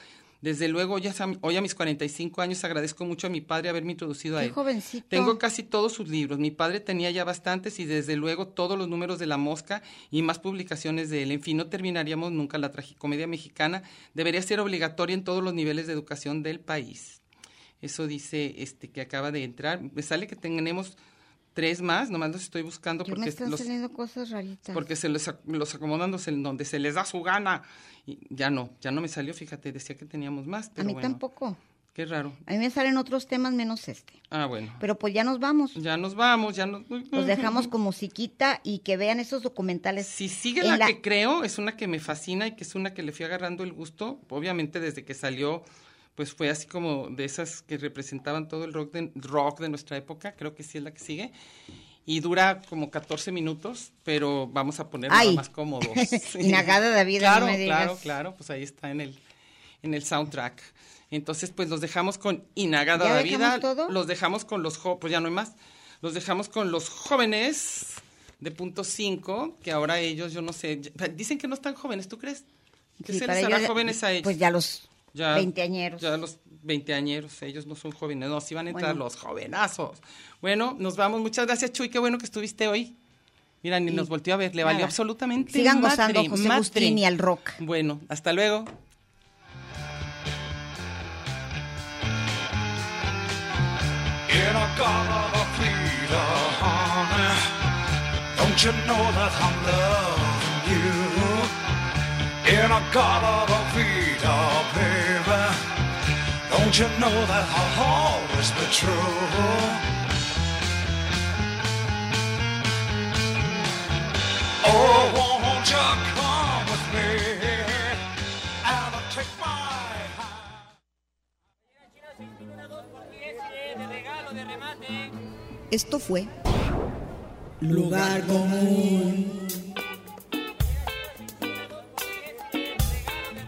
Desde luego, ya hoy a mis 45 años agradezco mucho a mi padre haberme introducido a Qué él. jovencito. Tengo casi todos sus libros. Mi padre tenía ya bastantes y desde luego todos los números de La Mosca y más publicaciones de él. En fin, no terminaríamos nunca la tragicomedia mexicana. Debería ser obligatoria en todos los niveles de educación del país. Eso dice este que acaba de entrar. Me sale que tenemos tres más, nomás los estoy buscando Yo me porque están los, saliendo cosas raritas. porque se los, ac- los acomodan donde se- donde se les da su gana. Y ya no, ya no me salió, fíjate, decía que teníamos más, a pero mí bueno, tampoco. Qué raro. A mí me salen otros temas menos este. Ah, bueno. Pero pues ya nos vamos. Ya nos vamos, ya nos... Los dejamos con musiquita y que vean esos documentales. Si sigue la- que creo, es una que me fascina y que es una que le fui agarrando el gusto. Obviamente desde que salió, pues fue así como de esas que representaban todo el rock de, rock de nuestra época. Creo que sí es la que sigue. Y dura como 14 minutos, pero vamos a poner Ay. nada más como dos. Inagada David, no Claro, me digas. claro, claro. Pues ahí está en el, en el soundtrack. Entonces, pues los dejamos con Inagada ¿Ya David. dejamos todo? Los dejamos con los jo- pues ya no hay más. Los dejamos con los jóvenes de punto 5, que ahora ellos, yo no sé, dicen que no están jóvenes, ¿tú crees? ¿Qué Sí, se les hará jóvenes a ellos? Pues ya los Ya- veinteañeros. Ya los veinteañeros, ellos no son jóvenes, no, sí van a entrar Bueno. los jovenazos. Bueno, nos vamos, muchas gracias Chuy, qué bueno que estuviste hoy. Mira, ni Sí. nos volteó a ver, le valió Nada. absolutamente Sigan madre, gozando José. Agustín y al rock. Bueno, hasta luego. In a garden of freedom, honey. Don't you know that I'm loving you? In a garden of freedom, Don't you know that I'll always be true? Oh, won't you come with me and take my hand? Esto fue Lugar común.